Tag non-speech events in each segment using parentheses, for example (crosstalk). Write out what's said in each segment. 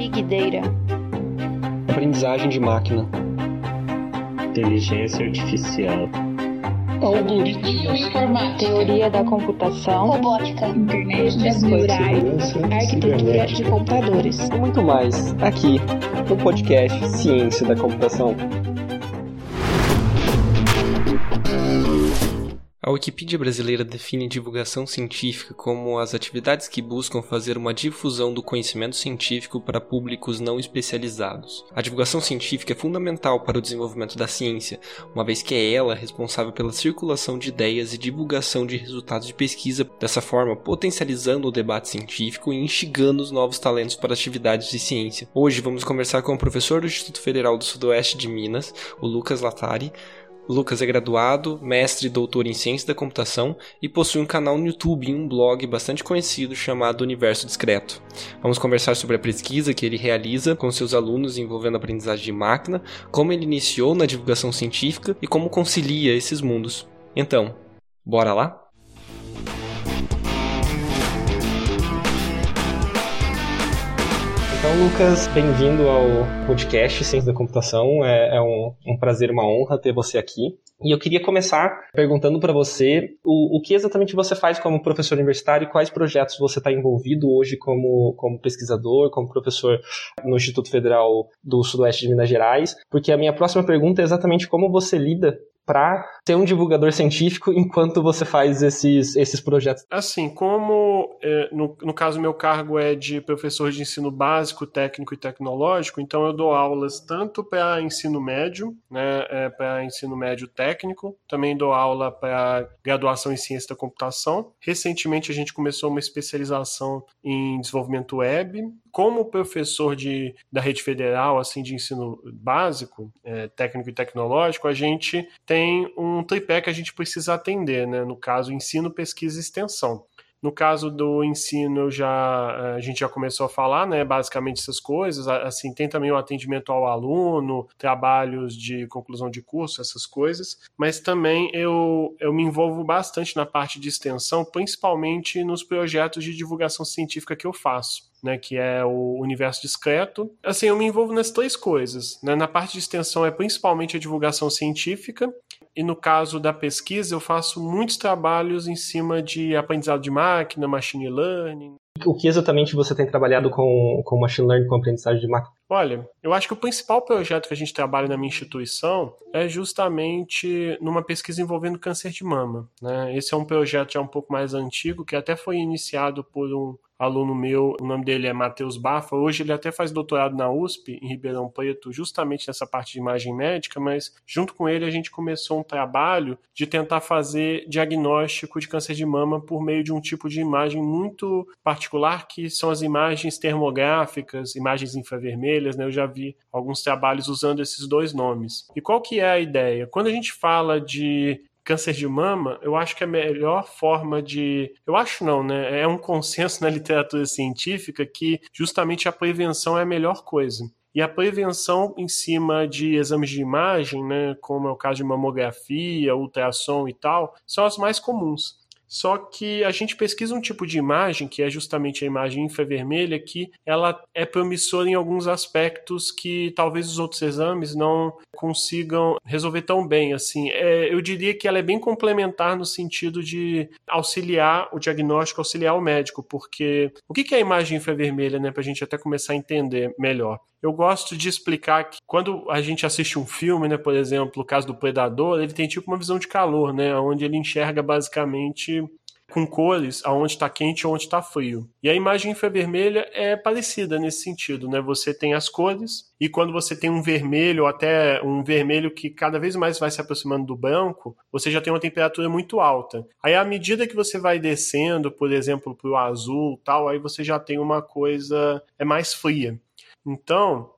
Big Data. Aprendizagem de máquina. Inteligência artificial. Algoritmo. Informática. Teoria da computação. Robótica. Internet das neurais. Arquitetura de computadores. E muito mais aqui no podcast Ciência da Computação. A Wikipedia brasileira define divulgação científica como as atividades que buscam fazer uma difusão do conhecimento científico para públicos não especializados. A divulgação científica é fundamental para o desenvolvimento da ciência, uma vez que é ela responsável pela circulação de ideias e divulgação de resultados de pesquisa, dessa forma potencializando o debate científico e instigando os novos talentos para atividades de ciência. Hoje vamos conversar com o professor do Instituto Federal do Sudoeste de Minas, o Lucas Latari, Lucas é graduado, mestre e doutor em ciência da computação e possui um canal no YouTube e um blog bastante conhecido chamado Universo Discreto. Vamos conversar sobre a pesquisa que ele realiza com seus alunos envolvendo aprendizagem de máquina, como ele iniciou na divulgação científica e como concilia esses mundos. Então, bora lá? Então, Lucas, bem-vindo ao podcast Ciência da Computação. É, é um, um, prazer, uma honra ter você aqui. E eu queria começar perguntando para você o, o, que exatamente você faz como professor universitário e quais projetos você está envolvido hoje como, como pesquisador, como professor no Instituto Federal do Sudoeste de Minas Gerais, porque a minha próxima pergunta é exatamente como você lida para ser um divulgador científico enquanto você faz esses, esses projetos? Assim, como é, no, no caso meu cargo é de professor de ensino básico, técnico e tecnológico, então eu dou aulas tanto para ensino médio, né, é, para ensino médio técnico, também dou aula para graduação em ciência da computação. Recentemente a gente começou uma especialização em desenvolvimento web. Como professor de, da rede federal, assim, de ensino básico, é, técnico e tecnológico, a gente tem um tripé que a gente precisa atender, né? No caso, ensino, pesquisa e extensão. No caso do ensino, já eh, a gente já começou a falar, né, basicamente essas coisas. Assim, tem também o atendimento ao aluno, trabalhos de conclusão de curso, essas coisas. Mas também eu, eu me envolvo bastante na parte de extensão, principalmente nos projetos de divulgação científica que eu faço. Né, que é o universo discreto. Assim, eu me envolvo nas três coisas. Né? Na parte de extensão é principalmente a divulgação científica, e no caso da pesquisa, eu faço muitos trabalhos em cima de aprendizado de máquina, machine learning. O que exatamente você tem trabalhado com, com machine learning, com aprendizagem de máquina? Olha, eu acho que o principal projeto que a gente trabalha na minha instituição é justamente numa pesquisa envolvendo câncer de mama. Né? Esse é um projeto já um pouco mais antigo, que até foi iniciado por um aluno meu, o nome dele é Matheus Bafa. Hoje ele até faz doutorado na USP, em Ribeirão Preto, justamente nessa parte de imagem médica, mas junto com ele a gente começou um trabalho de tentar fazer diagnóstico de câncer de mama por meio de um tipo de imagem muito particular, que são as imagens termográficas, imagens infravermelhas, né? Eu já vi alguns trabalhos usando esses dois nomes. E qual que é a ideia? Quando a gente fala de câncer de mama, eu acho que a melhor forma de. Eu acho não, né? É um consenso (laughs) na literatura científica que justamente a prevenção é a melhor coisa. E a prevenção em cima de exames de imagem, né, como é o caso de mamografia, ultrassom e tal, são as mais comuns. Só que a gente pesquisa um tipo de imagem, que é justamente a imagem infravermelha, que ela é promissora em alguns aspectos que talvez os outros exames não consigam resolver tão bem. Assim, é, eu diria que ela é bem complementar no sentido de auxiliar o diagnóstico, auxiliar o médico, porque o que é a imagem infravermelha, né, para a gente até começar a entender melhor? Eu gosto de explicar que quando a gente assiste um filme, né, por exemplo, o caso do Predador, ele tem tipo uma visão de calor, né, onde ele enxerga basicamente com cores aonde está quente e onde está frio. E a imagem infravermelha é parecida nesse sentido, né? Você tem as cores e quando você tem um vermelho ou até um vermelho que cada vez mais vai se aproximando do branco, você já tem uma temperatura muito alta. Aí à medida que você vai descendo, por exemplo, para o azul, tal, aí você já tem uma coisa é mais fria. Então,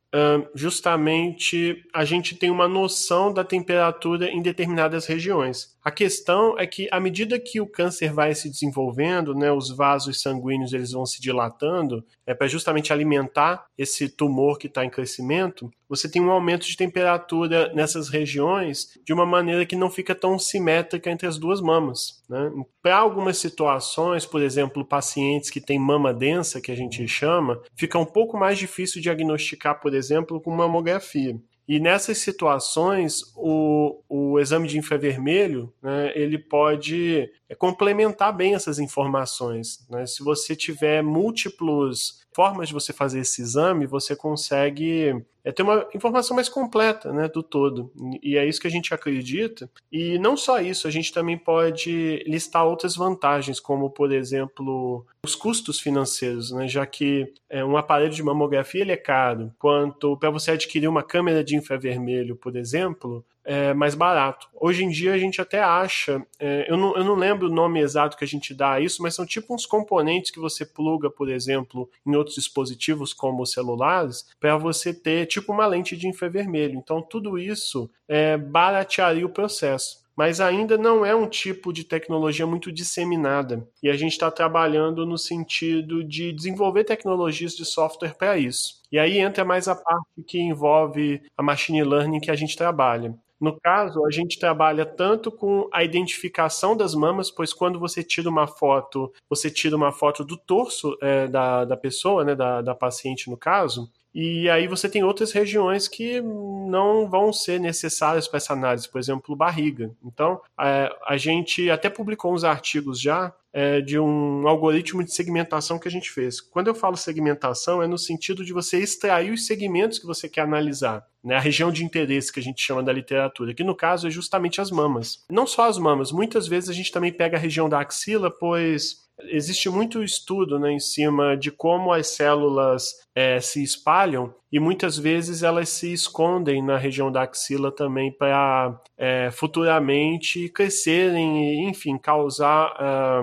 justamente a gente tem uma noção da temperatura em determinadas regiões. A questão é que à medida que o câncer vai se desenvolvendo, né, os vasos sanguíneos eles vão se dilatando, é para justamente alimentar esse tumor que está em crescimento, você tem um aumento de temperatura nessas regiões de uma maneira que não fica tão simétrica entre as duas mamas. Né? Para algumas situações, por exemplo, pacientes que têm mama densa, que a gente chama, fica um pouco mais difícil diagnosticar, por exemplo, com mamografia. E nessas situações, o, o exame de infravermelho, né, ele pode complementar bem essas informações. Né? Se você tiver múltiplos formas de você fazer esse exame, você consegue é, ter uma informação mais completa né, do todo. E é isso que a gente acredita. E não só isso, a gente também pode listar outras vantagens, como, por exemplo, os custos financeiros, né, já que é, um aparelho de mamografia ele é caro, quanto para você adquirir uma câmera de infravermelho, por exemplo, é, mais barato. Hoje em dia a gente até acha, é, eu, não, eu não lembro o nome exato que a gente dá a isso, mas são tipo uns componentes que você pluga, por exemplo, em outros dispositivos como celulares, para você ter tipo uma lente de infravermelho. Então tudo isso é, baratearia o processo mas ainda não é um tipo de tecnologia muito disseminada. E a gente está trabalhando no sentido de desenvolver tecnologias de software para isso. E aí entra mais a parte que envolve a machine learning que a gente trabalha. No caso, a gente trabalha tanto com a identificação das mamas, pois quando você tira uma foto, você tira uma foto do torso é, da, da pessoa, né, da, da paciente no caso, e aí você tem outras regiões que não vão ser necessárias para essa análise, por exemplo, barriga. Então, é, a gente até publicou uns artigos já é, de um algoritmo de segmentação que a gente fez. Quando eu falo segmentação, é no sentido de você extrair os segmentos que você quer analisar, né? a região de interesse que a gente chama da literatura, que no caso é justamente as mamas. Não só as mamas, muitas vezes a gente também pega a região da axila, pois existe muito estudo né, em cima de como as células é, se espalham e muitas vezes elas se escondem na região da axila também para é, futuramente crescerem e, enfim, causar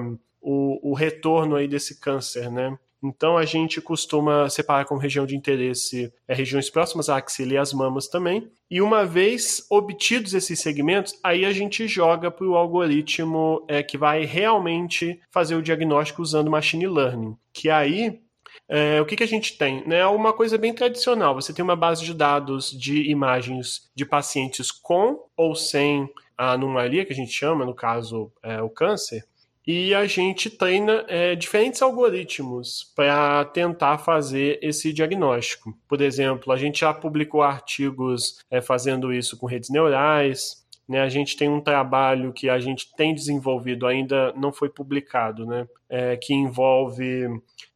um, o, o retorno aí desse câncer, né? Então a gente costuma separar como região de interesse é, regiões próximas à axila e às mamas também. E uma vez obtidos esses segmentos, aí a gente joga para o algoritmo é, que vai realmente fazer o diagnóstico usando machine learning. Que aí é, o que, que a gente tem? É uma coisa bem tradicional. Você tem uma base de dados de imagens de pacientes com ou sem a anomalia, que a gente chama, no caso, é, o câncer e a gente treina é, diferentes algoritmos para tentar fazer esse diagnóstico. Por exemplo, a gente já publicou artigos é, fazendo isso com redes neurais. Né? A gente tem um trabalho que a gente tem desenvolvido, ainda não foi publicado, né? É, que envolve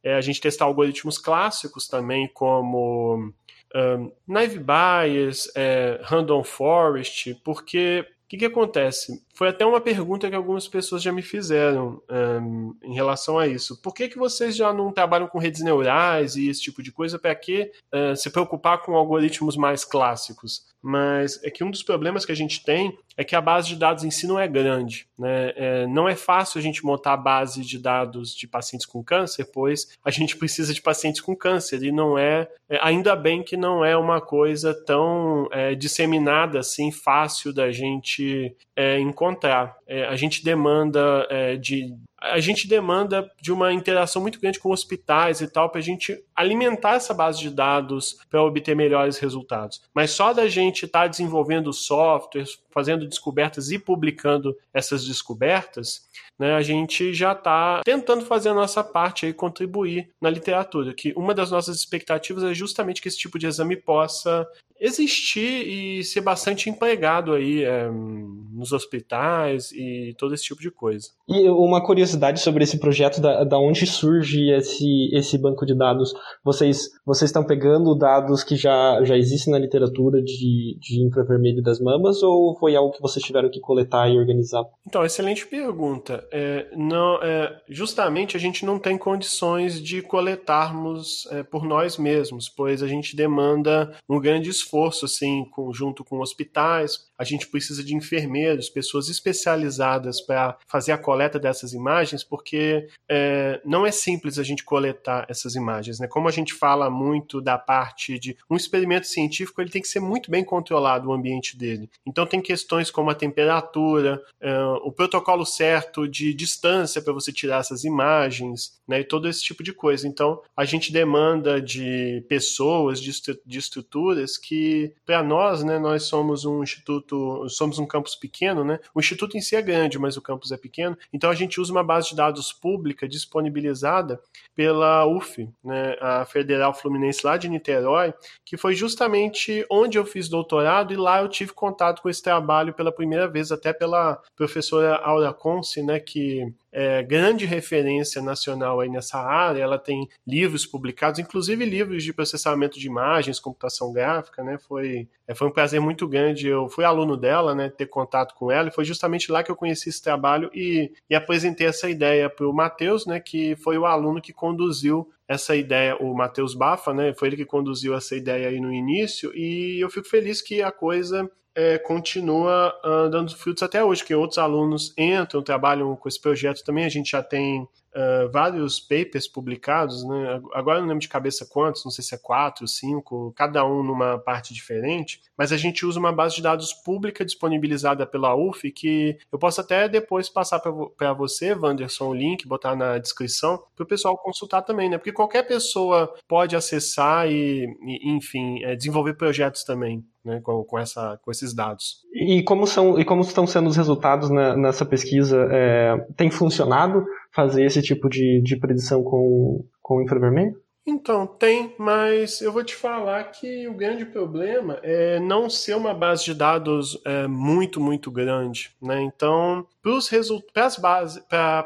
é, a gente testar algoritmos clássicos também, como um, Naive Bayes, é, Random Forest, porque o que, que acontece? Foi até uma pergunta que algumas pessoas já me fizeram um, em relação a isso. Por que, que vocês já não trabalham com redes neurais e esse tipo de coisa? Para que uh, se preocupar com algoritmos mais clássicos? Mas é que um dos problemas que a gente tem é que a base de dados em si não é grande. Né? É, não é fácil a gente montar a base de dados de pacientes com câncer, pois a gente precisa de pacientes com câncer e não é, é ainda bem que não é uma coisa tão é, disseminada assim, fácil da gente é, encontrar. É, a gente demanda é, de a gente demanda de uma interação muito grande com hospitais e tal, para a gente alimentar essa base de dados para obter melhores resultados. Mas só da gente estar tá desenvolvendo softwares, fazendo descobertas e publicando essas descobertas, né, a gente já está tentando fazer a nossa parte e contribuir na literatura. Que uma das nossas expectativas é justamente que esse tipo de exame possa existir e ser bastante empregado aí é, nos hospitais e todo esse tipo de coisa. E uma curiosidade sobre esse projeto, da, da onde surge esse, esse banco de dados? Vocês, vocês estão pegando dados que já, já existem na literatura de, de infravermelho das mamas ou foi algo que vocês tiveram que coletar e organizar? Então, excelente pergunta. É, não, é, justamente a gente não tem condições de coletarmos é, por nós mesmos, pois a gente demanda um grande esforço, assim, com, junto com hospitais. A gente precisa de enfermeiros, pessoas especializadas para fazer a coleta dessas imagens, porque é, não é simples a gente coletar essas imagens. Né? Como a gente fala muito da parte de um experimento científico, ele tem que ser muito bem controlado o ambiente dele. Então tem questões como a temperatura, é, o protocolo certo de distância para você tirar essas imagens, né, e todo esse tipo de coisa. Então, a gente demanda de pessoas, de, de estruturas que, para nós, né, nós somos um instituto, somos um campus pequeno, né? O instituto em si é grande, mas o campus é pequeno. Então, a gente usa uma base de dados pública disponibilizada pela UF, né, a Federal Fluminense lá de Niterói, que foi justamente onde eu fiz doutorado e lá eu tive contato com esse trabalho pela primeira vez, até pela professora Aura Conce, né, que é grande referência nacional aí nessa área, ela tem livros publicados, inclusive livros de processamento de imagens, computação gráfica, né? Foi, é, foi um prazer muito grande. Eu fui aluno dela, né? Ter contato com ela, e foi justamente lá que eu conheci esse trabalho e, e apresentei essa ideia para o Matheus, né? Que foi o aluno que conduziu essa ideia, o Matheus Bafa, né? Foi ele que conduziu essa ideia aí no início, e eu fico feliz que a coisa é, continua uh, dando frutos até hoje, que outros alunos entram, trabalham com esse projeto também. A gente já tem uh, vários papers publicados, né? agora não lembro de cabeça quantos, não sei se é quatro, cinco, cada um numa parte diferente, mas a gente usa uma base de dados pública disponibilizada pela UF que eu posso até depois passar para você, Wanderson, o link, botar na descrição, para o pessoal consultar também, né? Porque qualquer pessoa pode acessar e, e enfim, é, desenvolver projetos também né, com, com, essa, com esses dados. E como, são, e como estão sendo os resultados na, nessa pesquisa? É, tem funcionado fazer esse tipo de, de predição com, com infravermelho? Então, tem, mas eu vou te falar que o grande problema é não ser uma base de dados é, muito, muito grande. Né? Então, para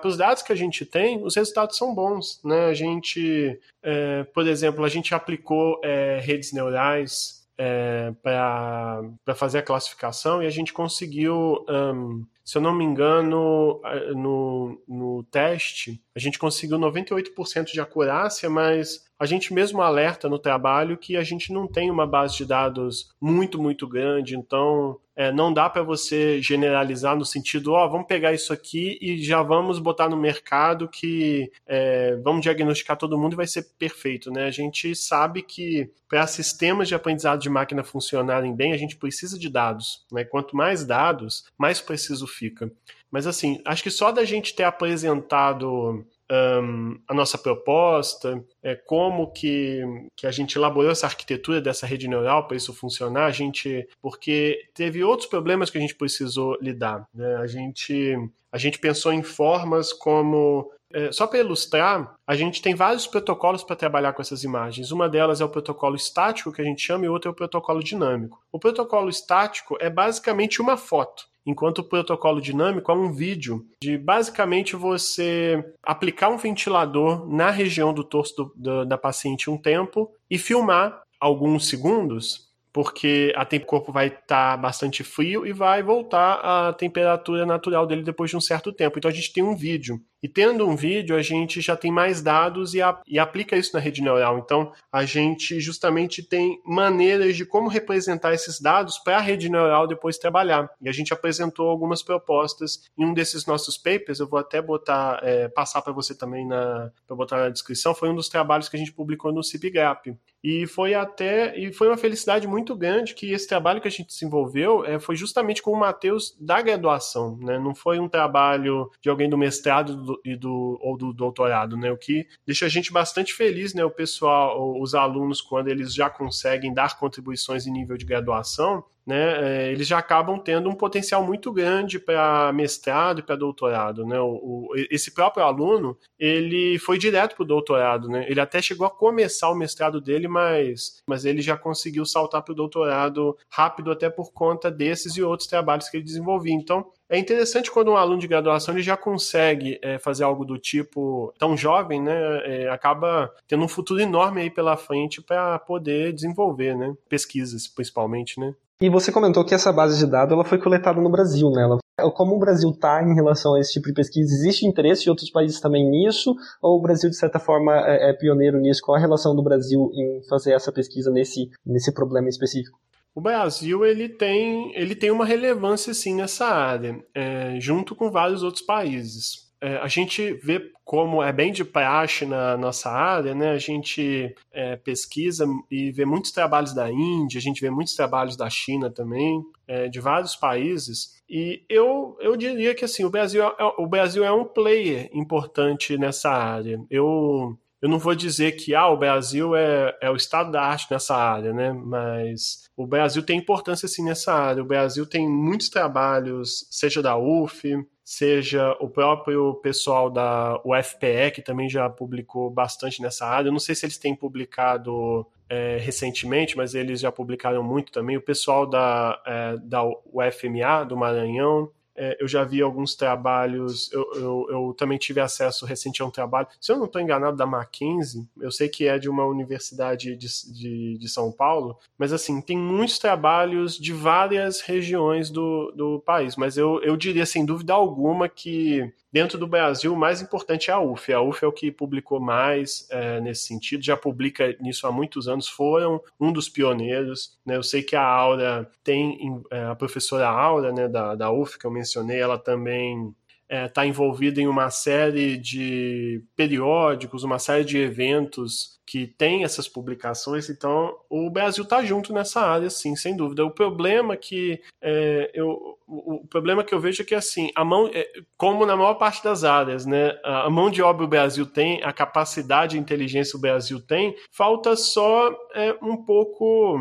os dados que a gente tem, os resultados são bons. Né? A gente, é, por exemplo, a gente aplicou é, redes neurais é, para fazer a classificação e a gente conseguiu, um, se eu não me engano, no, no teste, a gente conseguiu 98% de acurácia, mas a gente mesmo alerta no trabalho que a gente não tem uma base de dados muito, muito grande, então é, não dá para você generalizar no sentido, ó, oh, vamos pegar isso aqui e já vamos botar no mercado que é, vamos diagnosticar todo mundo e vai ser perfeito, né? A gente sabe que para sistemas de aprendizado de máquina funcionarem bem, a gente precisa de dados, né? Quanto mais dados, mais preciso fica. Mas assim, acho que só da gente ter apresentado um, a nossa proposta, é, como que, que a gente elaborou essa arquitetura dessa rede neural para isso funcionar, a gente, porque teve outros problemas que a gente precisou lidar. Né? A, gente, a gente pensou em formas como é, só para ilustrar, a gente tem vários protocolos para trabalhar com essas imagens. Uma delas é o protocolo estático, que a gente chama, e outra é o protocolo dinâmico. O protocolo estático é basicamente uma foto enquanto o protocolo dinâmico é um vídeo de basicamente você aplicar um ventilador na região do torso do, do, da paciente um tempo e filmar alguns segundos porque a o corpo vai estar tá bastante frio e vai voltar à temperatura natural dele depois de um certo tempo. Então a gente tem um vídeo. E tendo um vídeo, a gente já tem mais dados e, a, e, aplica isso na rede neural. Então, a gente justamente tem maneiras de como representar esses dados para a rede neural depois trabalhar. E a gente apresentou algumas propostas em um desses nossos papers. Eu vou até botar, é, passar para você também na, botar na descrição. Foi um dos trabalhos que a gente publicou no CIPGAP. E foi até e foi uma felicidade muito grande que esse trabalho que a gente desenvolveu é, foi justamente com o Matheus da graduação, né? Não foi um trabalho de alguém do mestrado do, e do, ou do doutorado, né? O que deixa a gente bastante feliz, né? O pessoal, os alunos, quando eles já conseguem dar contribuições em nível de graduação, né, é, eles já acabam tendo um potencial muito grande para mestrado e para doutorado. Né? O, o, esse próprio aluno, ele foi direto para o doutorado. Né? Ele até chegou a começar o mestrado dele, mas, mas ele já conseguiu saltar para o doutorado rápido, até por conta desses e outros trabalhos que ele desenvolvia. Então, é interessante quando um aluno de graduação ele já consegue é, fazer algo do tipo tão jovem, né? É, acaba tendo um futuro enorme aí pela frente para poder desenvolver, né? Pesquisas, principalmente, né? E você comentou que essa base de dados ela foi coletada no Brasil, né? Ela, como o Brasil está em relação a esse tipo de pesquisa? Existe interesse de outros países também nisso? Ou o Brasil, de certa forma, é, é pioneiro nisso? Qual a relação do Brasil em fazer essa pesquisa nesse, nesse problema específico? O Brasil ele tem, ele tem uma relevância sim nessa área, é, junto com vários outros países é, a gente vê como é bem de praxe na nossa área, né? A gente é, pesquisa e vê muitos trabalhos da Índia, a gente vê muitos trabalhos da China também, é, de vários países. E eu, eu diria que assim, o Brasil, é, o Brasil é um player importante nessa área. Eu, eu não vou dizer que ah, o Brasil é, é o estado da arte nessa área, né? Mas o Brasil tem importância sim nessa área. O Brasil tem muitos trabalhos, seja da UF, seja o próprio pessoal da UFPE, que também já publicou bastante nessa área. Eu não sei se eles têm publicado é, recentemente, mas eles já publicaram muito também. O pessoal da, é, da UFMA, do Maranhão, é, eu já vi alguns trabalhos, eu, eu, eu, também tive acesso recente a um trabalho, se eu não estou enganado, da Mackenzie, eu sei que é de uma universidade de, de, de, São Paulo, mas assim, tem muitos trabalhos de várias regiões do, do país, mas eu, eu diria sem dúvida alguma que Dentro do Brasil, o mais importante é a UF. A UF é o que publicou mais é, nesse sentido, já publica nisso há muitos anos, foram um dos pioneiros. Né? Eu sei que a Aura tem, é, a professora Aura né, da, da UF, que eu mencionei, ela também está é, tá envolvida em uma série de periódicos, uma série de eventos que tem essas publicações, então o Brasil está junto nessa área, sim, sem dúvida. O problema que é, eu, o problema que eu vejo é que assim, a mão, é, como na maior parte das áreas, né, a mão de obra o Brasil tem, a capacidade e inteligência o Brasil tem, falta só é, um pouco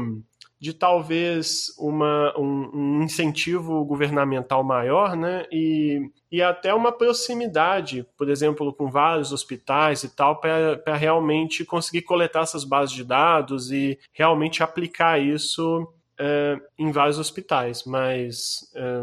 de talvez uma, um, um, incentivo governamental maior, né? E, e até uma proximidade, por exemplo, com vários hospitais e tal, para realmente conseguir coletar essas bases de dados e realmente aplicar isso é, em vários hospitais. Mas é,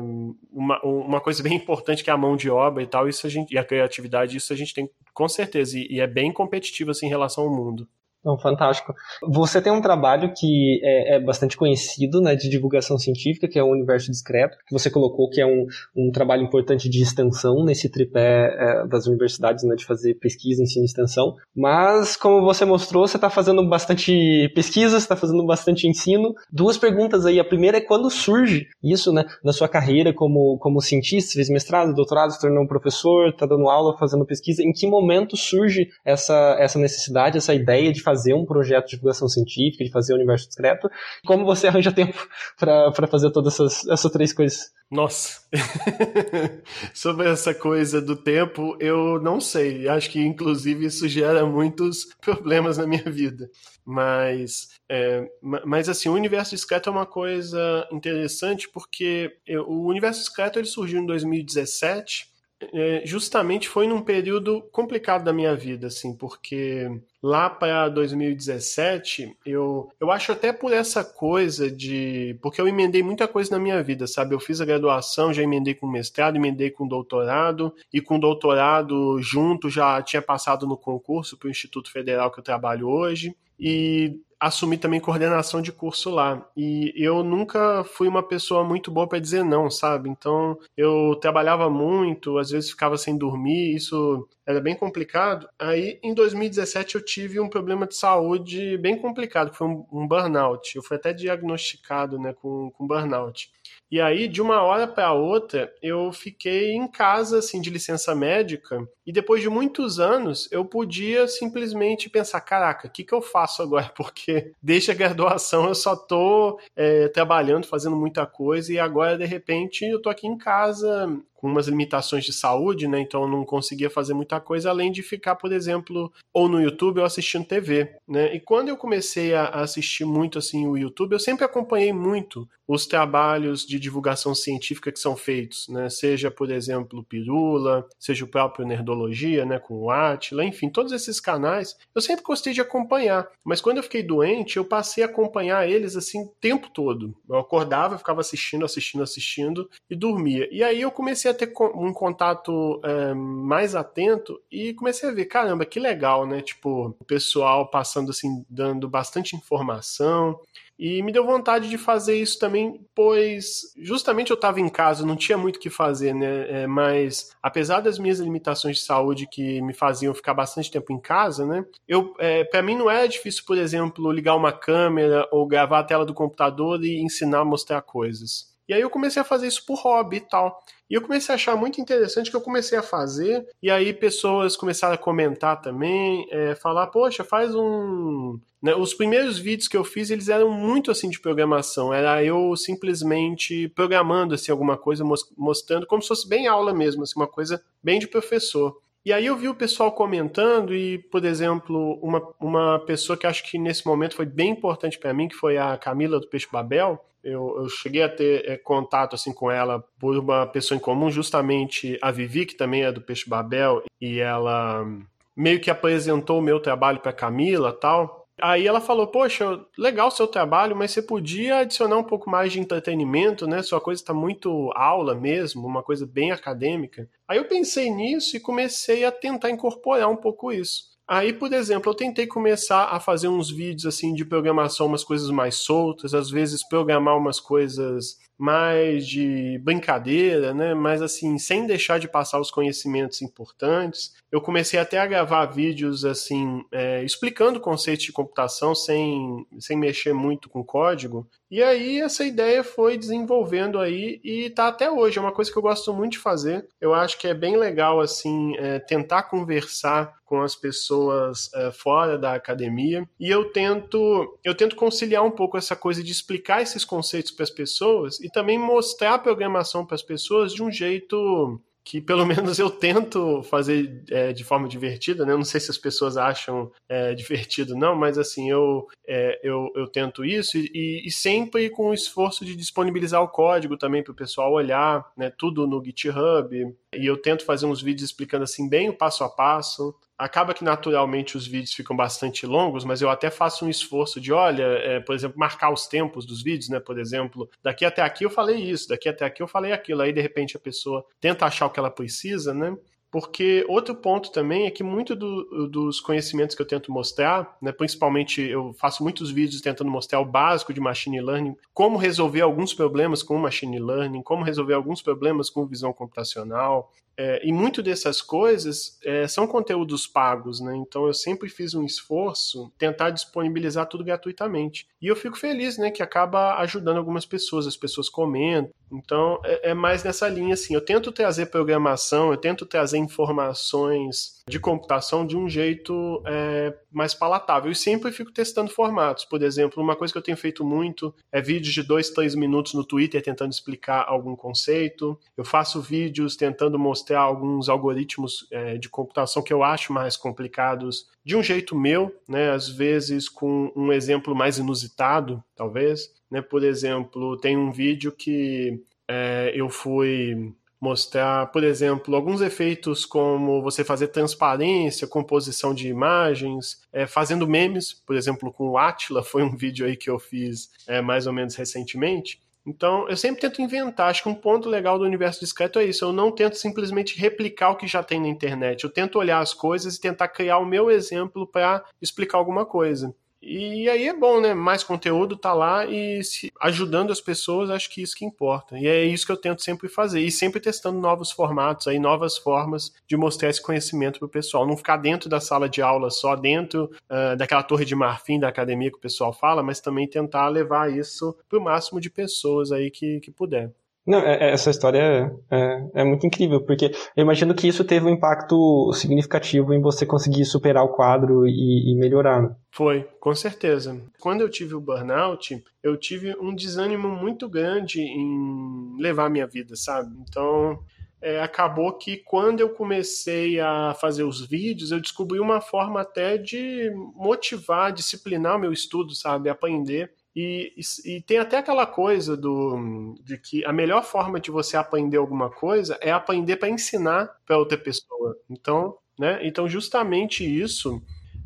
uma, uma coisa bem importante que é a mão de obra e tal, isso a gente, e a criatividade, isso a gente tem com certeza, e, e é bem competitivo assim, em relação ao mundo. Não, fantástico. Você tem um trabalho que é, é, bastante conhecido, né, de divulgação científica, que é o Universo Discreto, que você colocou que é um, um trabalho importante de extensão nesse tripé é, das universidades, né, de fazer pesquisa, ensino e extensão. Mas, como você mostrou, você está fazendo bastante pesquisa, está fazendo bastante ensino. Duas perguntas aí. A primeira é quando surge isso, né, na sua carreira como, como cientista, fez mestrado, doutorado, se tornou um professor, está dando aula, fazendo pesquisa. Em que momento surge essa, essa necessidade, essa ideia de fazer fazer um projeto de divulgação científica, de fazer o universo discreto. Como você (laughs) arranja tempo para fazer todas essas, essas três coisas? Nossa, (laughs) sobre essa coisa do tempo, eu não sei. Acho que, inclusive, isso gera muitos (laughs) problemas na minha vida. Mas, é, mas assim, o universo discreto é uma coisa interessante porque eu, o universo discreto ele surgiu em 2017 é, justamente foi num período complicado da minha vida, assim, porque lá para 2017, eu, eu acho até por essa coisa de. Porque eu emendei muita coisa na minha vida, sabe? Eu fiz a graduação, já emendei com mestrado, emendei com doutorado, e com doutorado junto já tinha passado no concurso para o Instituto Federal que eu trabalho hoje. E assumi também coordenação de curso lá. E eu nunca fui uma pessoa muito boa para dizer não, sabe? Então eu trabalhava muito, às vezes ficava sem dormir, isso era bem complicado. Aí em 2017 eu tive um problema de saúde bem complicado, que foi um, um burnout. Eu fui até diagnosticado né, com, com burnout. E aí, de uma hora para outra, eu fiquei em casa, assim, de licença médica. E depois de muitos anos, eu podia simplesmente pensar: caraca, o que, que eu faço agora? (laughs) Porque desde a graduação eu só tô é, trabalhando, fazendo muita coisa, e agora, de repente, eu tô aqui em casa com umas limitações de saúde, né? Então eu não conseguia fazer muita coisa além de ficar, por exemplo, ou no YouTube ou assistindo TV, né? E quando eu comecei a assistir muito assim o YouTube, eu sempre acompanhei muito os trabalhos de divulgação científica que são feitos, né? Seja, por exemplo, Pirula, seja o próprio Nerdologia, né, com o Atila, enfim, todos esses canais, eu sempre gostei de acompanhar. Mas quando eu fiquei doente, eu passei a acompanhar eles assim o tempo todo. Eu acordava, ficava assistindo, assistindo, assistindo e dormia. E aí eu comecei a ter um contato é, mais atento e comecei a ver, caramba, que legal, né? Tipo, o pessoal passando assim, dando bastante informação. E me deu vontade de fazer isso também, pois justamente eu estava em casa, não tinha muito o que fazer, né? É, mas apesar das minhas limitações de saúde que me faziam ficar bastante tempo em casa, né? Eu, é, para mim não era difícil, por exemplo, ligar uma câmera ou gravar a tela do computador e ensinar a mostrar coisas. E aí eu comecei a fazer isso por hobby e tal. E eu comecei a achar muito interessante que eu comecei a fazer, e aí pessoas começaram a comentar também, é, falar, poxa, faz um. Né, os primeiros vídeos que eu fiz, eles eram muito assim de programação. Era eu simplesmente programando assim, alguma coisa, mostrando como se fosse bem aula mesmo, assim, uma coisa bem de professor. E aí eu vi o pessoal comentando e, por exemplo, uma, uma pessoa que acho que nesse momento foi bem importante para mim, que foi a Camila do Peixe Babel, eu, eu, cheguei a ter é, contato assim com ela por uma pessoa em comum, justamente a Vivi, que também é do Peixe Babel, e ela meio que apresentou o meu trabalho para Camila tal. Aí ela falou: Poxa, legal o seu trabalho, mas você podia adicionar um pouco mais de entretenimento, né? Sua coisa está muito aula mesmo, uma coisa bem acadêmica. Aí eu pensei nisso e comecei a tentar incorporar um pouco isso. Aí, por exemplo, eu tentei começar a fazer uns vídeos assim de programação, umas coisas mais soltas, às vezes programar umas coisas mais de brincadeira, né? Mas assim, sem deixar de passar os conhecimentos importantes. Eu comecei até a gravar vídeos assim, é, explicando conceitos de computação sem, sem mexer muito com código. E aí essa ideia foi desenvolvendo aí e tá até hoje. É uma coisa que eu gosto muito de fazer. Eu acho que é bem legal assim é, tentar conversar com as pessoas é, fora da academia e eu tento eu tento conciliar um pouco essa coisa de explicar esses conceitos para as pessoas e também mostrar a programação para as pessoas de um jeito que pelo (laughs) menos eu tento fazer é, de forma divertida, né? Eu não sei se as pessoas acham é, divertido, não, mas assim, eu, é, eu, eu tento isso e, e, sempre com o esforço de disponibilizar o código também para o pessoal olhar, né? Tudo no GitHub. E eu tento fazer uns vídeos explicando assim bem o passo a passo acaba que naturalmente os vídeos ficam bastante longos, mas eu até faço um esforço de, olha, é, por exemplo, marcar os tempos dos vídeos, né? Por exemplo, daqui até aqui eu falei isso, daqui até aqui eu falei aquilo. Aí, de repente, a pessoa tenta achar o que ela precisa, né? Porque outro ponto também é que muito do, dos conhecimentos que eu tento mostrar, né, principalmente eu faço muitos vídeos tentando mostrar o básico de machine learning, como resolver alguns problemas com machine learning, como resolver alguns problemas com visão computacional, é, e muito dessas coisas é, são conteúdos pagos, né? Então eu sempre fiz um esforço tentar disponibilizar tudo gratuitamente. E eu fico feliz, né? Que acaba ajudando algumas pessoas, as pessoas comentam. Então é, é mais nessa linha, assim. Eu tento trazer programação, eu tento trazer informações de computação de um jeito é, mais palatável. E sempre fico testando formatos. Por exemplo, uma coisa que eu tenho feito muito é vídeos de dois, três minutos no Twitter tentando explicar algum conceito. Eu faço vídeos tentando mostrar alguns algoritmos é, de computação que eu acho mais complicados de um jeito meu, né? Às vezes com um exemplo mais inusitado, talvez. Né? Por exemplo, tem um vídeo que é, eu fui mostrar, por exemplo, alguns efeitos como você fazer transparência, composição de imagens, é, fazendo memes, por exemplo, com o Atila, (laughs) foi um vídeo aí que eu fiz é, mais ou menos recentemente. Então, eu sempre tento inventar. Acho que um ponto legal do universo discreto é isso. Eu não tento simplesmente replicar o que já tem na internet. Eu tento olhar as coisas e tentar criar o meu exemplo para explicar alguma coisa. E aí é bom, né? Mais conteúdo tá lá e ajudando as pessoas, acho que isso que importa. E é isso que eu tento sempre fazer. E sempre testando novos formatos aí, novas formas de mostrar esse conhecimento pro pessoal. Não ficar dentro da sala de aula só, dentro uh, daquela torre de marfim da academia que o pessoal fala, mas também tentar levar isso pro máximo de pessoas aí que, que puder. Não, é, é, essa história é, é, é, muito incrível, porque eu imagino que isso teve um impacto significativo em você conseguir superar o quadro e, e melhorar. Né? Foi, com certeza. Quando eu tive o burnout, eu tive um desânimo muito grande em levar minha vida, sabe? Então, é, acabou que quando eu comecei a fazer os vídeos, eu descobri uma forma até de motivar, disciplinar o meu estudo, sabe? Aprender. E, e, e, tem até aquela coisa do, de que a melhor forma de você aprender alguma coisa é aprender para ensinar para outra pessoa. Então, né? Então justamente isso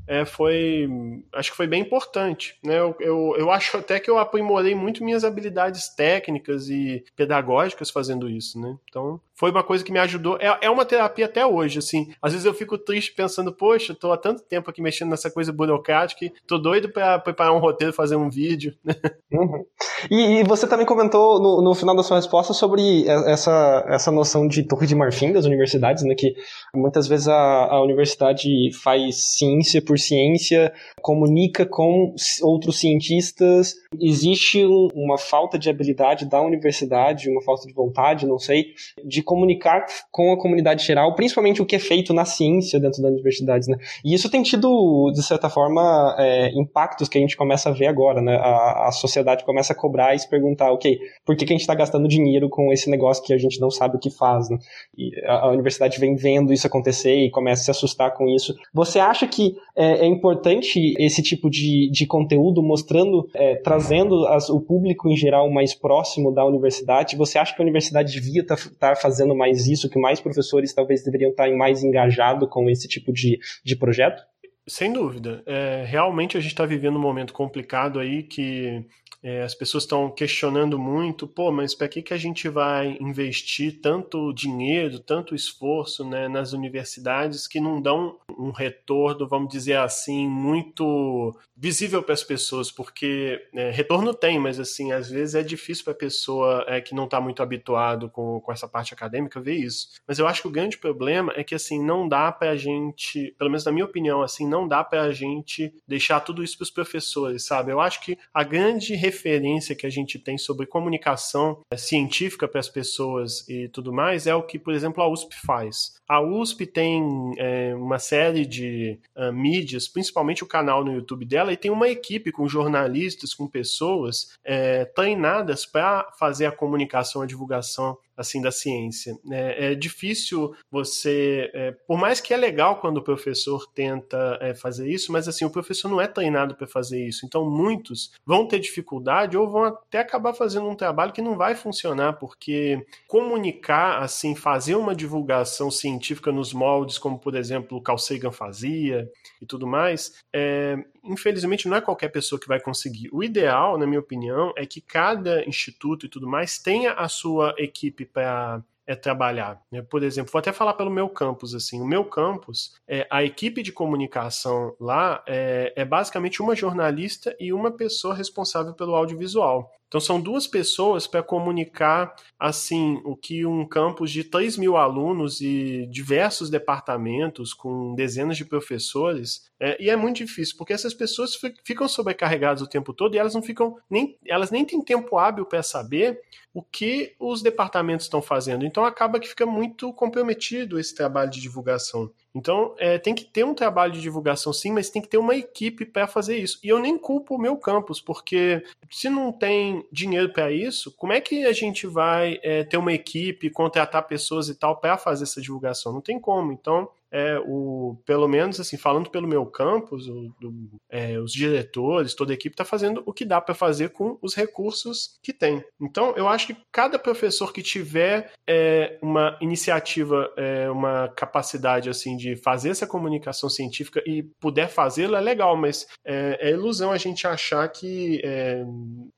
é, foi, acho que foi bem importante. Né? Eu, eu, eu acho até que eu aprimorei muito minhas habilidades técnicas e pedagógicas fazendo isso, né? Então, foi uma coisa que me ajudou. É, é uma terapia até hoje, assim. Às vezes eu fico triste pensando, poxa, tô há tanto tempo aqui mexendo nessa coisa burocrática, tô doido para preparar um roteiro, fazer um vídeo. (laughs) Uhum. E, e, você também comentou no, no, final da sua resposta sobre essa, essa noção de torre de marfim das universidades, né? Que muitas vezes a, a universidade faz ciência por ciência, comunica com outros cientistas. Existe um, uma falta de habilidade da universidade, uma falta de vontade, não sei, de comunicar com a comunidade geral, principalmente o que é feito na ciência dentro das universidades, né? E isso tem tido, de certa forma, é, impactos que a gente começa a ver agora, né? A, a sociedade começa a cobrar e se perguntar, ok, por que, que a gente está gastando dinheiro com esse negócio que a gente não sabe o que faz, né? E a, a universidade vem vendo isso acontecer e começa a se assustar com isso. Você acha que é, é importante esse tipo de, de conteúdo mostrando, é, trazendo as, o público em geral mais próximo da universidade? Você acha que a universidade devia estar tá, tá fazendo mais isso, que mais professores talvez deveriam estar mais engajados com esse tipo de, de projeto? Sem dúvida. É, realmente a gente está vivendo um momento complicado aí que é, as pessoas estão questionando muito, pô, mas para que, que a gente vai investir tanto dinheiro, tanto esforço né, nas universidades que não dão um retorno, vamos dizer assim, muito visível para as pessoas? Porque é, retorno tem, mas assim, às vezes é difícil para a pessoa é, que não está muito habituado com, com essa parte acadêmica ver isso. Mas eu acho que o grande problema é que assim, não dá para a gente, pelo menos na minha opinião, assim, não dá para a gente deixar tudo isso para os professores, sabe? Eu acho que a grande referência que a gente tem sobre comunicação é, científica para as pessoas e tudo mais é o que, por exemplo, a USP faz. A USP tem é, uma série de uh, mídias, principalmente o canal no YouTube dela, e tem uma equipe com jornalistas, com pessoas é, treinadas para fazer a comunicação, a divulgação assim da ciência. É, é difícil você, é, por mais que é legal quando o professor tenta é, fazer isso, mas assim o professor não é treinado para fazer isso. Então muitos vão ter dificuldade ou vão até acabar fazendo um trabalho que não vai funcionar porque comunicar, assim, fazer uma divulgação científica nos moldes, como por exemplo o Carl Sagan fazia e tudo mais, é, infelizmente não é qualquer pessoa que vai conseguir. O ideal, na minha opinião, é que cada instituto e tudo mais tenha a sua equipe para é trabalhar. Né? Por exemplo, vou até falar pelo meu campus. assim. O meu campus, é, a equipe de comunicação lá é, é basicamente uma jornalista e uma pessoa responsável pelo audiovisual. Então são duas pessoas para comunicar assim o que um campus de 3 mil alunos e diversos departamentos com dezenas de professores é, e é muito difícil porque essas pessoas ficam sobrecarregadas o tempo todo e elas não ficam nem elas nem têm tempo hábil para saber o que os departamentos estão fazendo. Então acaba que fica muito comprometido esse trabalho de divulgação. Então, é, tem que ter um trabalho de divulgação sim, mas tem que ter uma equipe para fazer isso. E eu nem culpo o meu campus, porque se não tem dinheiro para isso, como é que a gente vai é, ter uma equipe, contratar pessoas e tal para fazer essa divulgação? Não tem como. Então, é, o, pelo menos assim, falando pelo meu campus, o, do, é, os diretores, toda a equipe está fazendo o que dá para fazer com os recursos que tem. Então, eu acho que cada professor que tiver é, uma iniciativa, é, uma capacidade assim de fazer essa comunicação científica e puder fazê-la é legal, mas é, é, ilusão a gente achar que, é,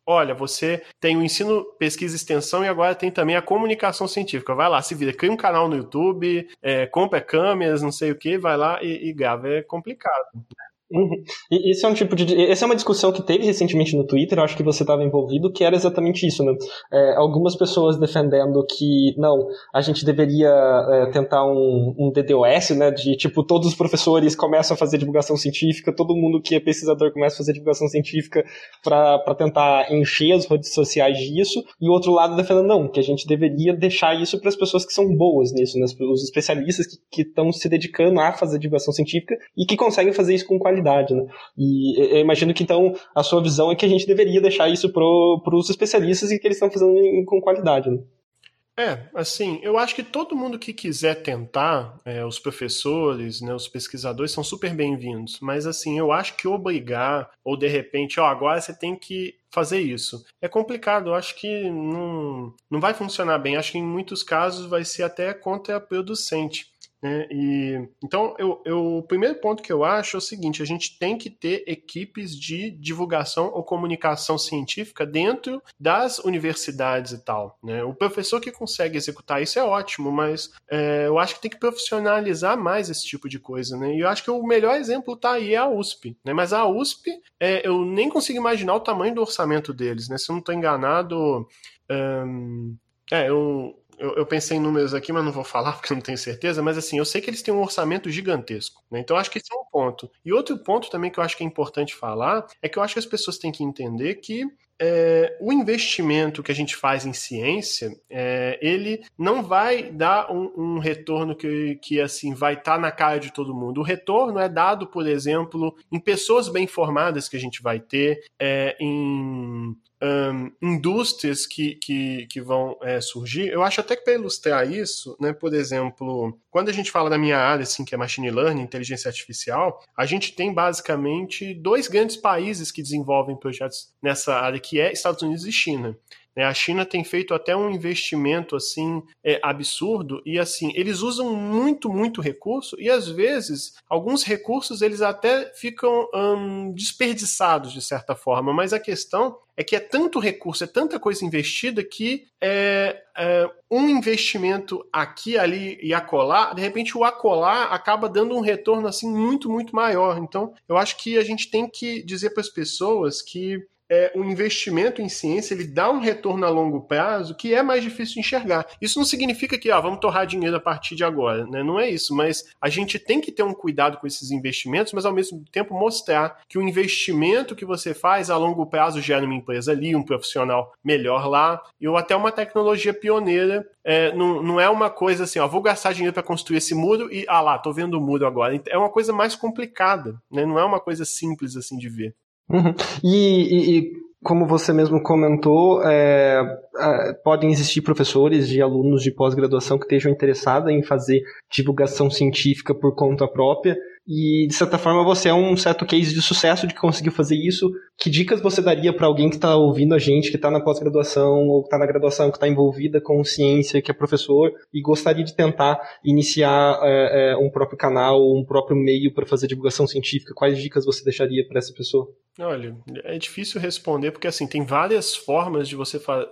olha, você tem o ensino, pesquisa extensão e agora tem também a comunicação científica. Vai lá, se vira, cria um canal no YouTube, compra câmeras não sei o que, vai lá e, e grava. É complicado. Uhum. E esse é um tipo de. Essa é uma discussão que teve recentemente no Twitter, acho que você estava envolvido, que era exatamente isso, né? É, algumas pessoas defendendo que não, a gente deveria é, tentar um, um DDoS, né? De tipo, todos os professores começam a fazer divulgação científica, todo mundo que é pesquisador começa a fazer divulgação científica para tentar encher as redes sociais disso, e o outro lado defendendo não, que a gente deveria deixar isso para as pessoas que são boas nisso, né? Os especialistas que estão se dedicando a fazer divulgação científica e que conseguem fazer isso com qualidade qualidade, né? E eu imagino que então a sua visão é que a gente deveria deixar isso para os especialistas e que eles estão fazendo com qualidade, né? É, assim, eu acho que todo mundo que quiser tentar, é, os professores, né, os pesquisadores são super bem-vindos, mas assim, eu acho que obrigar, ou de repente, ó, agora você tem que fazer isso. É complicado, eu acho que não, não vai funcionar bem, acho que em muitos casos vai ser até contraproducente. Né? E, então, eu, eu, o primeiro ponto que eu acho é o seguinte: a gente tem que ter equipes de divulgação ou comunicação científica dentro das universidades e tal. Né? O professor que consegue executar isso é ótimo, mas é, eu acho que tem que profissionalizar mais esse tipo de coisa. Né? E eu acho que o melhor exemplo tá aí é a USP. Né? Mas a USP, é, eu nem consigo imaginar o tamanho do orçamento deles. Né? Se eu não estou enganado. É, eu, eu, eu, pensei em números aqui, mas não vou falar (laughs) porque não tenho certeza, mas assim, eu sei que eles têm um orçamento gigantesco, né? Então acho que esse é um ponto. E outro ponto também que eu acho que é importante falar é que eu acho que as pessoas têm que entender que é, o investimento que a gente faz em ciência, é, ele não vai dar um, um retorno que, que assim vai estar tá na cara de todo mundo. O retorno é dado, por exemplo, em pessoas bem formadas que a gente vai ter, é, em um, indústrias que, que, que vão é, surgir. Eu acho até que para ilustrar isso, né, por exemplo, quando a gente fala da minha área, assim, que é machine learning, inteligência artificial, a gente tem basicamente dois grandes países que desenvolvem projetos nessa área, que é Estados Unidos e China. Né? A China tem feito até um investimento assim é, absurdo e assim eles usam muito muito recurso e às vezes alguns recursos eles até ficam hum, desperdiçados de certa forma. Mas a questão é que é tanto recurso, é tanta coisa investida que é, é, um investimento aqui, ali e acolá, de repente o acolá acaba dando um retorno assim muito, muito maior. Então, eu acho que a gente tem que dizer para as pessoas que é, o investimento em ciência ele dá um retorno a longo prazo que é mais difícil enxergar. Isso não significa que ah, vamos torrar dinheiro a partir de agora, né? não é isso, mas a gente tem que ter um cuidado com esses investimentos, mas ao mesmo tempo mostrar que o investimento que você faz a longo prazo gera uma empresa ali, um profissional melhor lá, ou até uma tecnologia pioneira. É, não, não é uma coisa assim, ó, vou gastar dinheiro para construir esse muro e ah lá, tô vendo o muro agora. É uma coisa mais complicada, né? não é uma coisa simples assim de ver. Uhum. E, e, e, como você mesmo comentou, é, é, podem existir professores e alunos de pós-graduação que estejam interessados em fazer divulgação científica por conta própria e de certa forma você é um certo case de sucesso de que conseguiu fazer isso. Que dicas você daria para alguém que está ouvindo a gente, que está na pós-graduação ou que está na graduação, que está envolvida com ciência, que é professor e gostaria de tentar iniciar é, é, um próprio canal, um próprio meio para fazer divulgação científica? Quais dicas você deixaria para essa pessoa? Olha, é difícil responder porque assim tem várias formas de você fa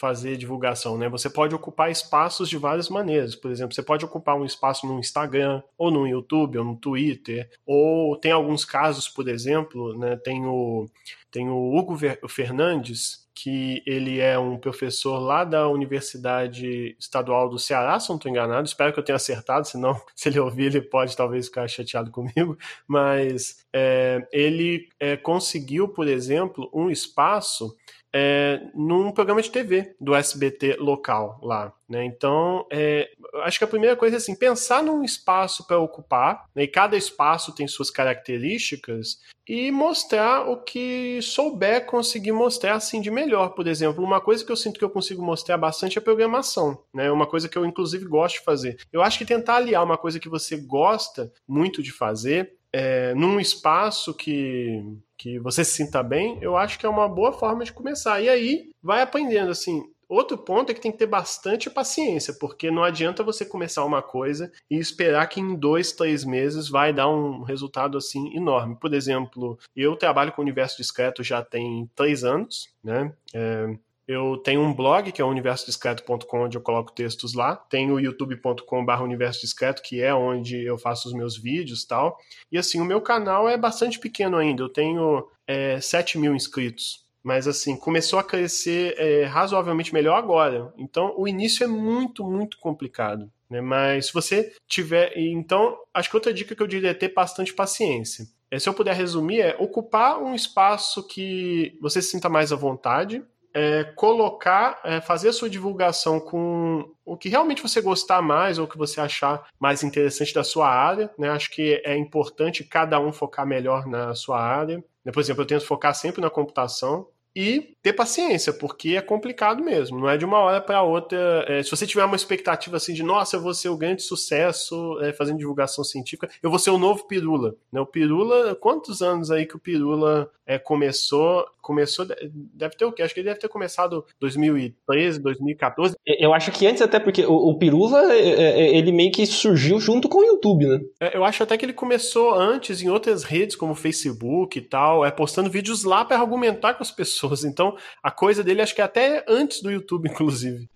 fazer divulgação, né? Você pode ocupar espaços de várias maneiras. Por exemplo, você pode ocupar um espaço no Instagram, ou no YouTube, ou no Twitter, ou tem alguns casos, por exemplo, né? Tem o tem o Hugo Fernandes, que ele é um professor lá da Universidade Estadual do Ceará, se não estou enganado. Espero que eu tenha acertado, senão, (laughs) se ele ouvir, ele pode talvez ficar chateado comigo. Mas é, ele é, conseguiu, por exemplo, um espaço é, num programa de TV do SBT local lá. Né? Então, é, acho que a primeira coisa é assim, pensar num espaço para ocupar, né? e cada espaço tem suas características, e mostrar o que souber conseguir mostrar assim de melhor. Por exemplo, uma coisa que eu sinto que eu consigo mostrar bastante é programação, né? Uma coisa que eu inclusive gosto de fazer. Eu acho que tentar aliar uma coisa que você gosta muito de fazer é, num espaço que que você se sinta bem, eu acho que é uma boa forma de começar. E aí vai aprendendo assim. Outro ponto é que tem que ter bastante paciência, porque não adianta você começar uma coisa e esperar que em dois, três meses vai dar um resultado assim enorme. Por exemplo, eu trabalho com o universo discreto já tem três anos, né? É, eu tenho um blog, que é o universodiscreto.com, onde eu coloco textos lá. Tenho o youtube.com.br universo discreto, que é onde eu faço os meus vídeos tal. E assim, o meu canal é bastante pequeno ainda. Eu tenho é, 7 mil inscritos. Mas assim, começou a crescer é, razoavelmente melhor agora. Então, o início é muito, muito complicado. Né? Mas se você tiver. Então, acho que outra dica que eu diria é ter bastante paciência. É, se eu puder resumir, é ocupar um espaço que você se sinta mais à vontade é, colocar, é, fazer a sua divulgação com o que realmente você gostar mais ou o que você achar mais interessante da sua área. Né? Acho que é importante cada um focar melhor na sua área. Por exemplo, eu tento focar sempre na computação, e ter paciência, porque é complicado mesmo. Não é de uma hora para outra. É, se você tiver uma expectativa assim de, nossa, eu vou ser o grande sucesso é, fazendo divulgação científica, eu vou ser o novo Pirula. Né? O Pirula, quantos anos aí que o Pirula é, começou? Começou, deve ter o quê? Acho que ele deve ter começado 2013, 2014. Eu acho que antes até porque o, o Pirusa, é, é, ele meio que surgiu junto com o YouTube, né? Eu acho até que ele começou antes em outras redes, como Facebook e tal, é postando vídeos lá para argumentar com as pessoas. Então, a coisa dele acho que é até antes do YouTube, (laughs) inclusive.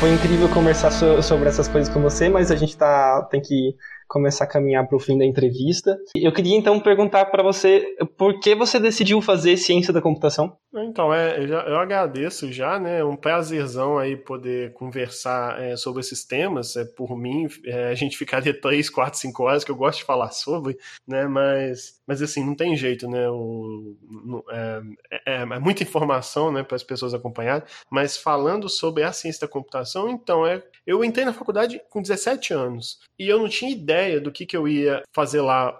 Foi incrível conversar so sobre essas coisas com você, mas a gente tá, tem que começar a caminhar para o fim da entrevista. Eu queria então perguntar para você por que você decidiu fazer ciência da computação? Então, é, eu, já, eu agradeço já, né? É um prazerzão aí poder conversar é, sobre esses temas. É, por mim, é, a gente ficaria (laughs) três, quatro, cinco horas que eu gosto de falar sobre, né? Mas, mas assim, não tem jeito, né? O, é, é, é, muita informação, né, para as pessoas acompanharem. Mas falando sobre a ciência da computação, então, é, eu entrei na faculdade com 17 anos e eu não tinha ideia do que, que eu ia fazer lá.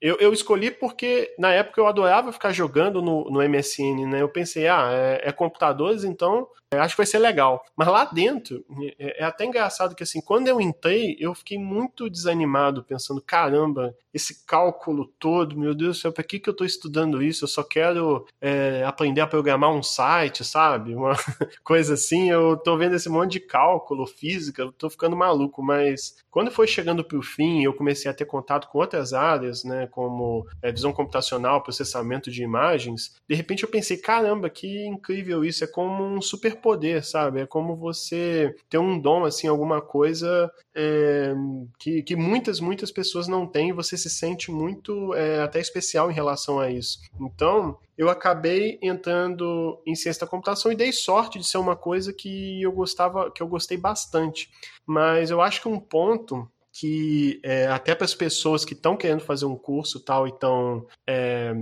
Eu, eu escolhi porque na época eu adorava ficar jogando no, no MSN, né? Eu pensei, ah, é, é computadores, então é, acho que vai ser legal. Mas lá dentro, é, é, até engraçado que assim, quando eu entrei, eu fiquei muito desanimado, pensando, caramba, esse cálculo todo, meu Deus do céu, para que, que eu estou estudando isso? Eu só quero é, aprender a programar um site, sabe? Uma (laughs) coisa assim, eu tô vendo esse monte de cálculo, física, eu tô ficando maluco, mas quando foi chegando para o fim, eu comecei a ter contato com outras áreas, né, como é, visão computacional, processamento de imagens, de repente eu pensei, caramba, que incrível isso, é como um super poder, sabe? É como você ter um dom, assim, alguma coisa é, que, que muitas, muitas pessoas não têm você se sente muito é, até especial em relação a isso. Então, eu acabei entrando em ciência da computação e dei sorte de ser uma coisa que eu gostava, que eu gostei bastante. Mas eu acho que um ponto que é, até para as pessoas que estão querendo fazer um curso tal e estão é,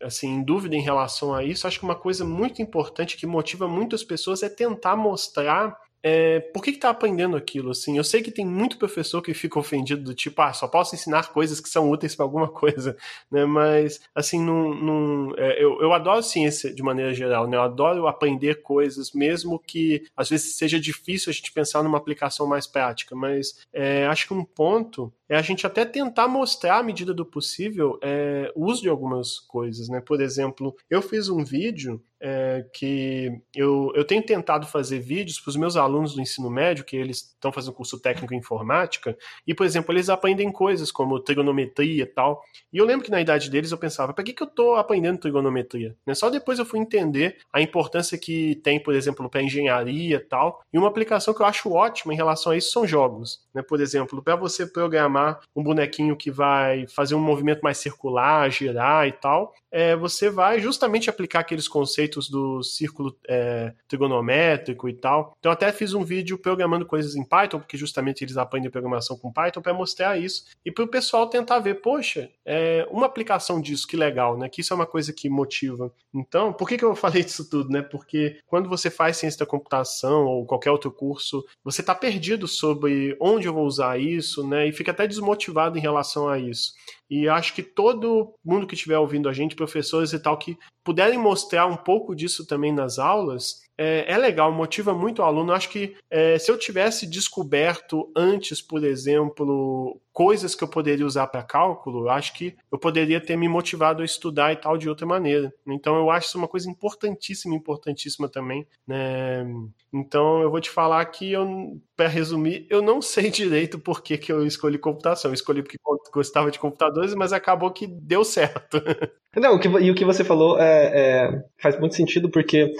assim em dúvida em relação a isso, acho que uma coisa muito importante que motiva muitas pessoas é tentar mostrar é, por que, que tá aprendendo aquilo, assim? Eu sei que tem muito professor que fica ofendido do tipo, ah, só posso ensinar coisas que são úteis para alguma (laughs) coisa, né? Mas, assim, num, num, é, eu, eu adoro ciência de maneira geral, né? Eu adoro aprender coisas, mesmo que às vezes seja difícil a gente pensar numa aplicação mais prática, mas é, acho que um ponto é a gente até tentar mostrar, à medida do possível, é, o uso de algumas coisas, né? Por exemplo, eu fiz um vídeo é, que eu, eu tenho tentado fazer vídeos para os meus alunos do ensino médio, que eles estão fazendo curso técnico em informática, e, por exemplo, eles aprendem coisas como trigonometria e tal. E eu lembro que na idade deles eu pensava, para que, que eu estou aprendendo trigonometria? Né? Só depois eu fui entender a importância que tem, por exemplo, para engenharia e tal. E uma aplicação que eu acho ótima em relação a isso são jogos. Né? Por exemplo, para você programar um bonequinho que vai fazer um movimento mais circular, girar e tal, é, você vai justamente aplicar aqueles conceitos do círculo é, trigonométrico e tal. Então, até fiz um vídeo programando coisas em Python, porque justamente eles aprendem programação com Python, para mostrar isso e para o pessoal tentar ver, poxa, é, uma aplicação disso, que legal, né? Que isso é uma coisa que motiva. Então, por que, que eu (laughs) falei disso tudo, né? Porque quando você faz ciência da computação ou qualquer outro curso, você está perdido sobre onde eu vou usar isso, né? E fica até desmotivado em relação a isso. E acho que todo mundo que estiver ouvindo a gente, professores e tal, que puderem mostrar um pouco disso também nas aulas, é, é legal, motiva muito o aluno. Acho que é, se eu tivesse descoberto antes, por exemplo, coisas que eu poderia usar para cálculo, acho que eu poderia ter me motivado a estudar e tal de outra maneira. Então eu acho isso uma coisa importantíssima, importantíssima também. Né? Então eu vou te falar que eu, para resumir, eu não (laughs) sei direito por que, que eu escolhi computação. Eu escolhi porque gostava de computadores, mas acabou que deu certo. (laughs) Não, e o que você falou é, é, faz muito sentido, porque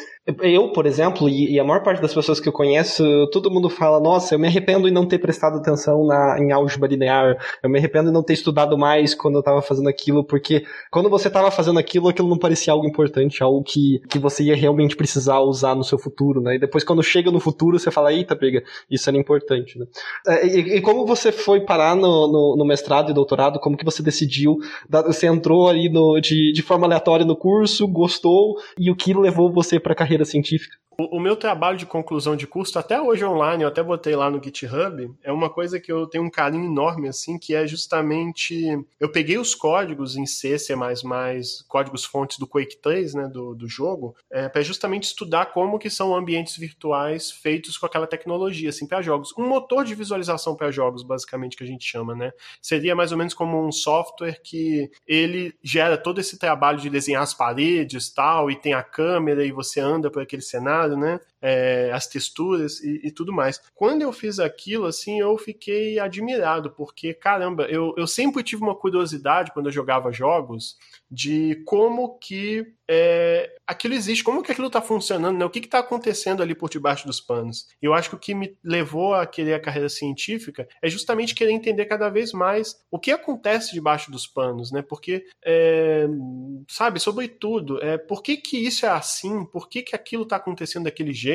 eu, por exemplo, e, e, a maior parte das pessoas que eu conheço, todo mundo fala, nossa, eu me arrependo em não ter prestado atenção na, em álgebra linear, eu me arrependo em não ter estudado mais quando eu estava fazendo aquilo, porque quando você estava fazendo aquilo, aquilo não parecia algo importante, algo que, que você ia realmente precisar usar no seu futuro, né? E depois quando chega no futuro, você fala, eita, pega, isso era importante, né? É, e, e como você foi parar no, no, no, mestrado e doutorado, como que você decidiu, você entrou ali no, de de, forma aleatória no curso, gostou, e o que levou você para a carreira científica? O, o, meu trabalho de conclusão de curso, até hoje online, eu até botei lá no GitHub, é uma coisa que eu tenho um carinho enorme, assim, que é justamente. Eu peguei os códigos em C, C, códigos fontes do Quake 3, né, do, do jogo, é, para justamente estudar como que são ambientes virtuais feitos com aquela tecnologia, assim, para jogos. Um motor de visualização para jogos, basicamente, que a gente chama, né? Seria mais ou menos como um software que ele gera todo esse trabalho de desenhar as paredes tal, e tem a câmera, e você anda por aquele cenário, né? É, as texturas e, e, tudo mais. Quando eu fiz aquilo, assim, eu fiquei admirado, porque, caramba, eu, eu sempre tive uma curiosidade quando eu jogava jogos de como que é, aquilo existe, como que aquilo está funcionando, né? o que está acontecendo ali por debaixo dos panos. Eu acho que o que me levou a querer a carreira científica é justamente querer entender cada vez mais o que acontece debaixo dos panos, né? Porque, é, sabe, sobretudo, é, por que, que isso é assim, por que, que aquilo está acontecendo daquele jeito?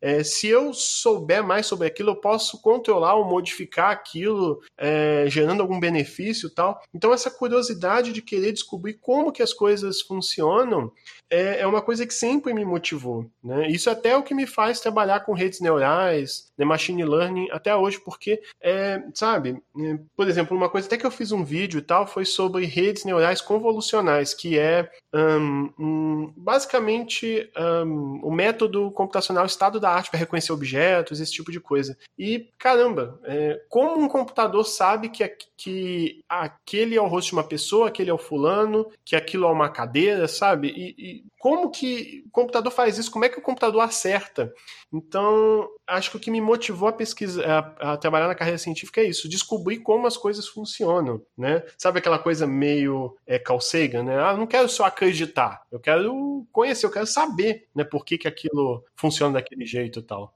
É, se eu souber mais sobre aquilo, eu posso controlar ou modificar aquilo, é, gerando algum benefício tal. Então, essa curiosidade de querer descobrir como que as coisas funcionam é, é uma coisa que sempre me motivou. Né? Isso até é o que me faz trabalhar com redes neurais, né, machine learning até hoje, porque, é, sabe, é, por exemplo, uma coisa até que eu fiz um vídeo e tal foi sobre redes neurais convolucionais, que é um, um, basicamente um, o método computacional estado da arte para reconhecer objetos, esse tipo de coisa. E, caramba, é, como um computador sabe que, que aquele é o rosto de uma pessoa, aquele é o fulano, que aquilo é uma cadeira, sabe? E, e como que o computador faz isso? Como é que o computador acerta? Então, acho que o que me motivou a pesquisar, a, a, trabalhar na carreira científica é isso, descobrir como as coisas funcionam, né? Sabe aquela coisa meio é, Carl Sagan, né? Ah, não quero só acreditar, eu quero conhecer, eu quero saber, né? Por que, que aquilo funciona daquele jeito e tal.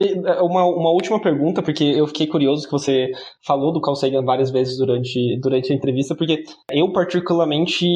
É, uma, uma última pergunta, porque eu fiquei curioso que você falou do Carl Sagan várias vezes durante, durante a entrevista, porque eu particularmente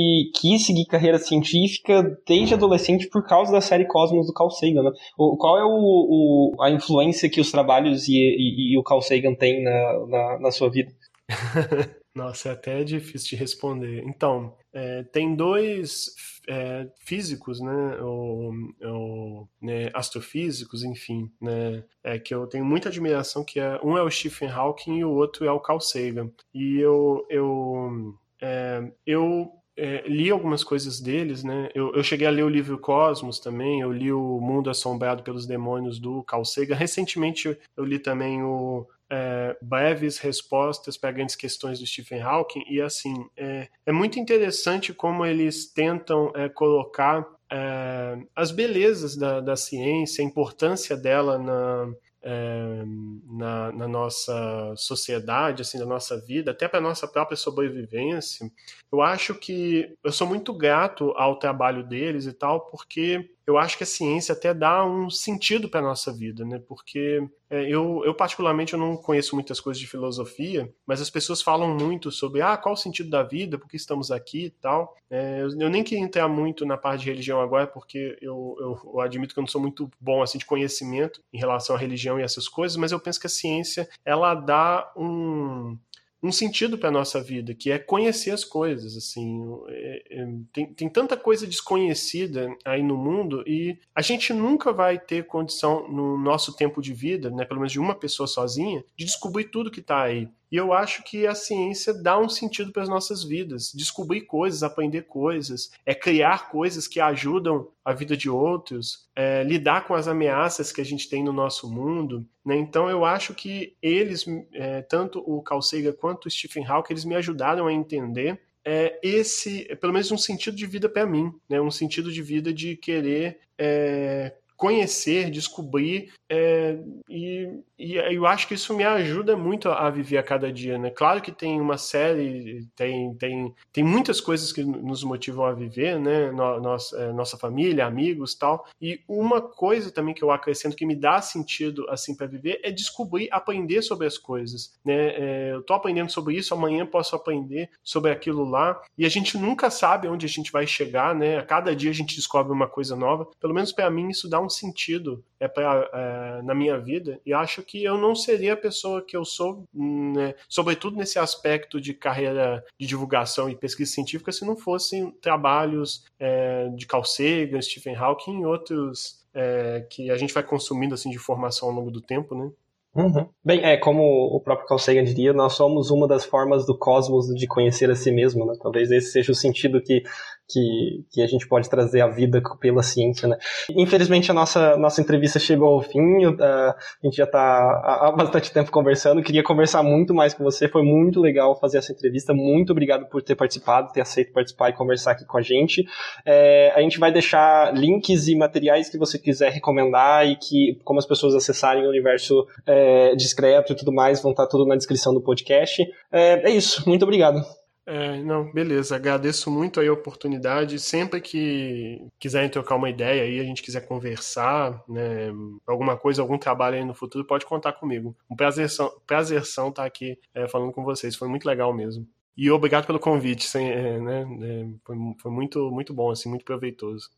quis seguir carreira científica desde adolescente por causa da série Cosmos do Carl Sagan. Né? O, qual é o, o, a influência que os trabalhos e, e, e o Carl Sagan têm na, na, na sua vida? (laughs) Nossa, é até difícil de responder. Então, é, tem dois é, físicos, né, ou, ou né, astrofísicos, enfim, né, é, que eu tenho muita admiração, que é, um é o Stephen Hawking e o outro é o Carl Sagan. E eu, eu, é, eu é, li algumas coisas deles, né? Eu, eu, cheguei a ler o livro Cosmos também, eu li o Mundo Assombrado pelos Demônios do Carl Sagan. Recentemente eu li também o é, breves respostas para grandes questões do Stephen Hawking e assim é, é muito interessante como eles tentam é, colocar é, as belezas da, da ciência, a importância dela na, é, na, na, nossa sociedade, assim, na nossa vida, até para nossa própria sobrevivência. Eu acho que eu sou muito grato ao trabalho deles e tal, porque eu acho que a ciência até dá um sentido para a nossa vida, né? Porque é, eu, eu, particularmente, eu não conheço muitas coisas de filosofia, mas as pessoas falam muito sobre ah, qual o sentido da vida, por que estamos aqui e tal. É, eu, eu, nem queria entrar muito na parte de religião agora, porque eu, eu, eu, admito que eu não sou muito bom assim de conhecimento em relação à religião e essas coisas, mas eu penso que a ciência ela dá um um sentido para a nossa vida, que é conhecer as coisas. Assim, é, é, tem, tem tanta coisa desconhecida aí no mundo e a gente nunca vai ter condição no nosso tempo de vida, né, pelo menos de uma pessoa sozinha, de descobrir tudo que está aí. E eu acho que a ciência dá um sentido para as nossas vidas. Descobrir coisas, aprender coisas, é criar coisas que ajudam a vida de outros, é, lidar com as ameaças que a gente tem no nosso mundo. Né? Então eu acho que eles, é, tanto o Carl Sagan quanto o Stephen Hawking, eles me ajudaram a entender é, esse, pelo menos um sentido de vida para mim, né? um sentido de vida de querer é, conhecer, descobrir, é, e, e eu acho que isso me ajuda muito a viver a cada dia, né? Claro que tem uma série, tem, tem, tem muitas coisas que nos motivam a viver, né? Nossa, é, nossa família, amigos tal, e uma coisa também que eu acrescento que me dá sentido, assim, para viver é descobrir, aprender sobre as coisas, né? É, eu tô aprendendo sobre isso, amanhã posso aprender sobre aquilo lá, e a gente nunca sabe onde a gente vai chegar, né? A cada dia a gente descobre uma coisa nova, pelo menos para mim isso dá um um sentido é pra, é, na minha vida e acho que eu não seria a pessoa que eu sou, né, sobretudo nesse aspecto de carreira de divulgação e pesquisa científica, se não fossem trabalhos é, de Carl Sagan, Stephen Hawking e outros é, que a gente vai consumindo assim de formação ao longo do tempo, né? Uhum. Bem, é como o próprio Carl Sagan diria, nós somos uma das formas do cosmos de conhecer a si mesmo, né? Talvez esse seja o sentido que que, que a gente pode trazer à vida pela ciência, né? Infelizmente a nossa, nossa entrevista chegou ao fim, uh, a gente já está há bastante tempo conversando, queria conversar muito mais com você, foi muito legal fazer essa entrevista, muito obrigado por ter participado, ter aceito participar e conversar aqui com a gente. É, a gente vai deixar links e materiais que você quiser recomendar e que, como as pessoas acessarem o universo é, discreto e tudo mais, vão estar tudo na descrição do podcast. É, é isso, muito obrigado. É, não, beleza. Agradeço muito a oportunidade. Sempre que quiserem trocar uma ideia aí, a gente quiser conversar, né, alguma coisa, algum trabalho aí no futuro, pode contar comigo. Um prazerzão, prazerzão estar aqui é, falando com vocês. Foi muito legal mesmo. E obrigado pelo convite. Sem, é, né, é, foi, foi muito, muito bom, assim, muito proveitoso.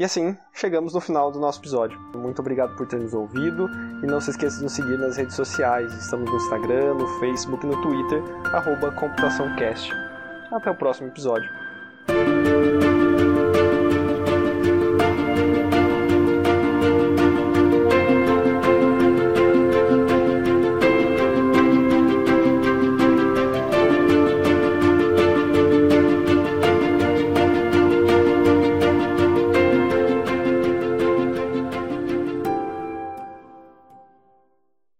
E assim, chegamos no final do nosso episódio. Muito obrigado por ter nos ouvido e não se esqueça de nos seguir nas redes sociais. Estamos no Instagram, no Facebook no Twitter, ComputaçãoCast. Até o próximo episódio.